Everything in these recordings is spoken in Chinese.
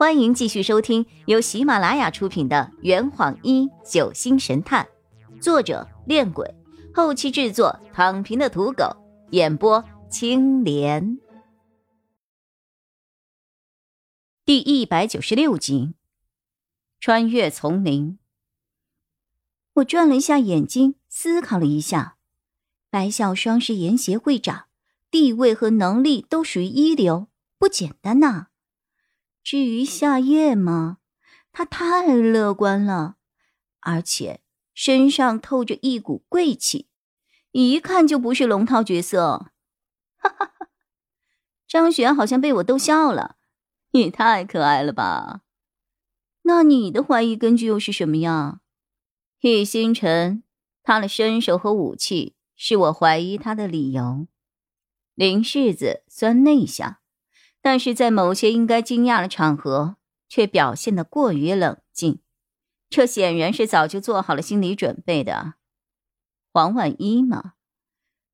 欢迎继续收听由喜马拉雅出品的《圆谎一九星神探》，作者：恋鬼，后期制作：躺平的土狗，演播：青莲。第一百九十六集，穿越丛林。我转了一下眼睛，思考了一下，白小双是研协会长，地位和能力都属于一流，不简单呐。至于夏夜吗？他太乐观了，而且身上透着一股贵气，一看就不是龙套角色。哈哈哈！张璇好像被我逗笑了，你太可爱了吧？那你的怀疑根据又是什么呀？易星辰，他的身手和武器是我怀疑他的理由。林世子虽内向。但是在某些应该惊讶的场合，却表现得过于冷静，这显然是早就做好了心理准备的。黄婉一嘛，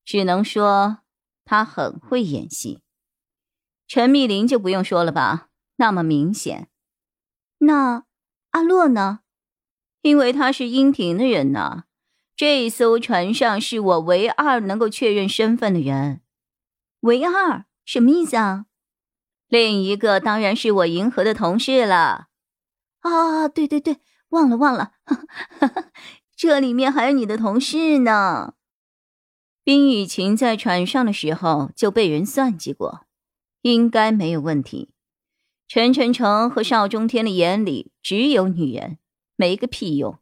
只能说他很会演戏。陈密林就不用说了吧，那么明显。那阿洛呢？因为他是阴庭的人呐。这艘船上是我唯二能够确认身份的人。唯二什么意思啊？另一个当然是我银河的同事了，啊，对对对，忘了忘了，这里面还有你的同事呢。冰雨晴在船上的时候就被人算计过，应该没有问题。陈晨晨和邵中天的眼里只有女人，没个屁用。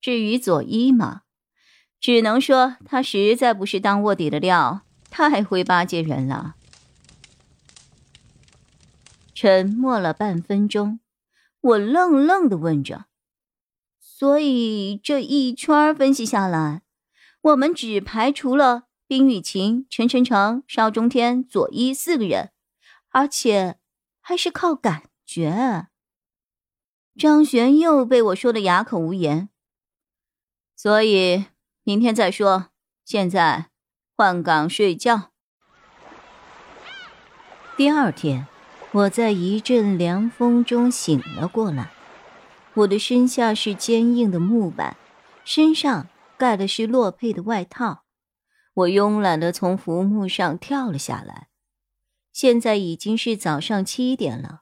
至于左一嘛，只能说他实在不是当卧底的料，太会巴结人了。沉默了半分钟，我愣愣的问着：“所以这一圈分析下来，我们只排除了冰雨晴、陈晨成、邵中天、左一四个人，而且还是靠感觉。”张璇又被我说的哑口无言。所以明天再说，现在换岗睡觉。第二天。我在一阵凉风中醒了过来，我的身下是坚硬的木板，身上盖的是洛佩的外套。我慵懒的从浮木上跳了下来。现在已经是早上七点了，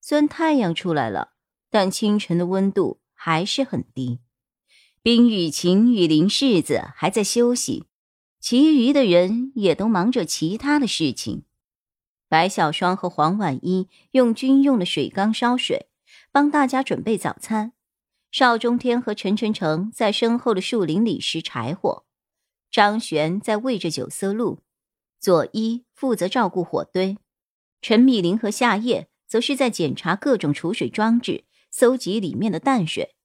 虽然太阳出来了，但清晨的温度还是很低。冰雨晴与林世子还在休息，其余的人也都忙着其他的事情。白小霜和黄婉一用军用的水缸烧水，帮大家准备早餐。邵中天和陈晨成在身后的树林里拾柴火，张璇在喂着九色鹿，左一负责照顾火堆，陈密林和夏夜则是在检查各种储水装置，搜集里面的淡水。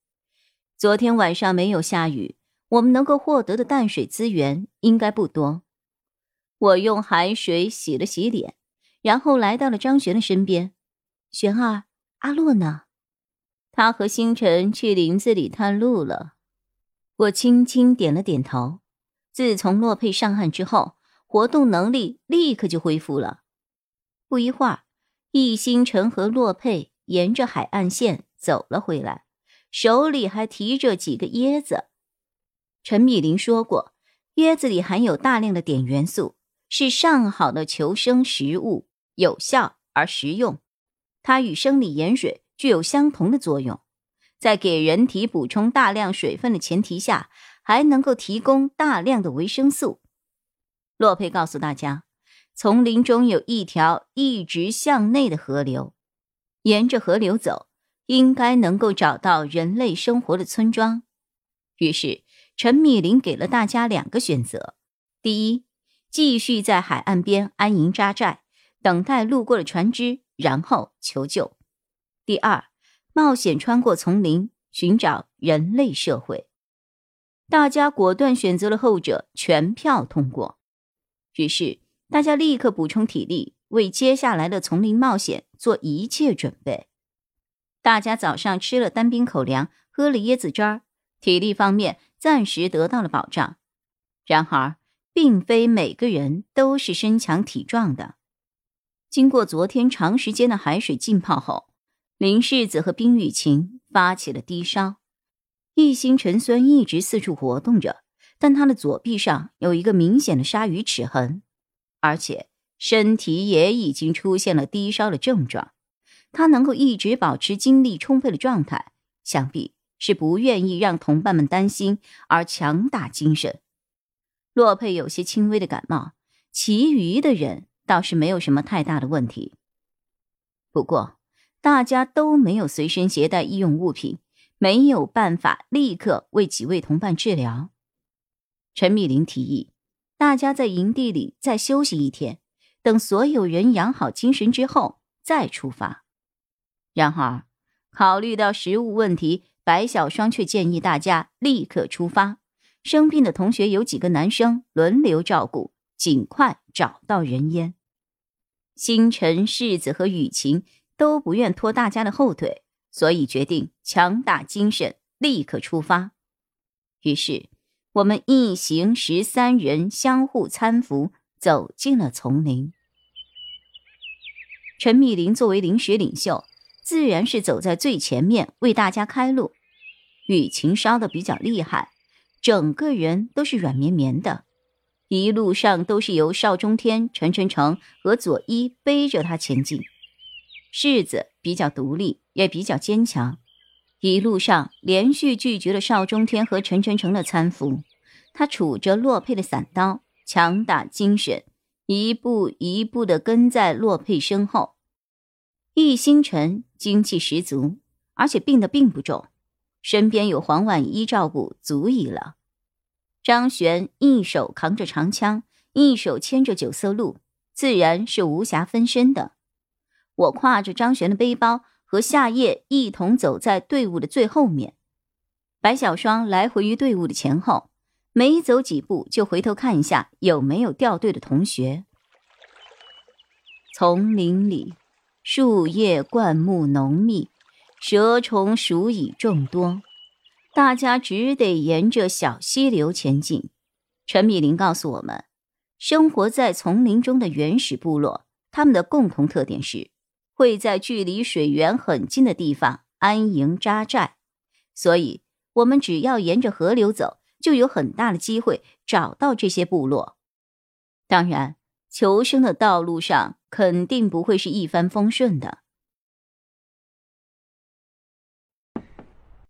昨天晚上没有下雨，我们能够获得的淡水资源应该不多。我用海水洗了洗脸。然后来到了张璇的身边，璇儿，阿洛呢？他和星辰去林子里探路了。我轻轻点了点头。自从洛佩上岸之后，活动能力立刻就恢复了。不一会儿，易星辰和洛佩沿着海岸线走了回来，手里还提着几个椰子。陈米林说过，椰子里含有大量的碘元素，是上好的求生食物。有效而实用，它与生理盐水具有相同的作用，在给人体补充大量水分的前提下，还能够提供大量的维生素。洛佩告诉大家，丛林中有一条一直向内的河流，沿着河流走，应该能够找到人类生活的村庄。于是，陈米林给了大家两个选择：第一，继续在海岸边安营扎寨。等待路过的船只，然后求救。第二，冒险穿过丛林，寻找人类社会。大家果断选择了后者，全票通过。于是，大家立刻补充体力，为接下来的丛林冒险做一切准备。大家早上吃了单兵口粮，喝了椰子汁儿，体力方面暂时得到了保障。然而，并非每个人都是身强体壮的。经过昨天长时间的海水浸泡后，林世子和冰雨晴发起了低烧，易星辰虽然一直四处活动着，但他的左臂上有一个明显的鲨鱼齿痕，而且身体也已经出现了低烧的症状。他能够一直保持精力充沛的状态，想必是不愿意让同伴们担心而强打精神。洛佩有些轻微的感冒，其余的人倒是没有什么太大的问题。不过，大家都没有随身携带医用物品，没有办法立刻为几位同伴治疗。陈密林提议，大家在营地里再休息一天，等所有人养好精神之后再出发。然而，考虑到食物问题，白小双却建议大家立刻出发。生病的同学有几个男生轮流照顾，尽快找到人烟。星辰、世子和雨晴。都不愿拖大家的后腿，所以决定强打精神，立刻出发。于是，我们一行十三人相互搀扶，走进了丛林。陈密林作为临时领袖，自然是走在最前面，为大家开路。雨晴烧的比较厉害，整个人都是软绵绵的，一路上都是由邵中天、陈晨成和左一背着他前进。世子比较独立，也比较坚强。一路上连续拒绝了邵中天和陈晨成的搀扶，他杵着洛佩的伞刀，强打精神，一步一步地跟在洛佩身后。易星辰精气十足，而且病得并不重，身边有黄婉一照顾，足矣了。张璇一手扛着长枪，一手牵着九色鹿，自然是无暇分身的。我挎着张璇的背包，和夏夜一同走在队伍的最后面。白小霜来回于队伍的前后，每走几步就回头看一下有没有掉队的同学。丛林里，树叶灌木浓密，蛇虫鼠蚁众多，大家只得沿着小溪流前进。陈米林告诉我们，生活在丛林中的原始部落，他们的共同特点是。会在距离水源很近的地方安营扎寨，所以我们只要沿着河流走，就有很大的机会找到这些部落。当然，求生的道路上肯定不会是一帆风顺的。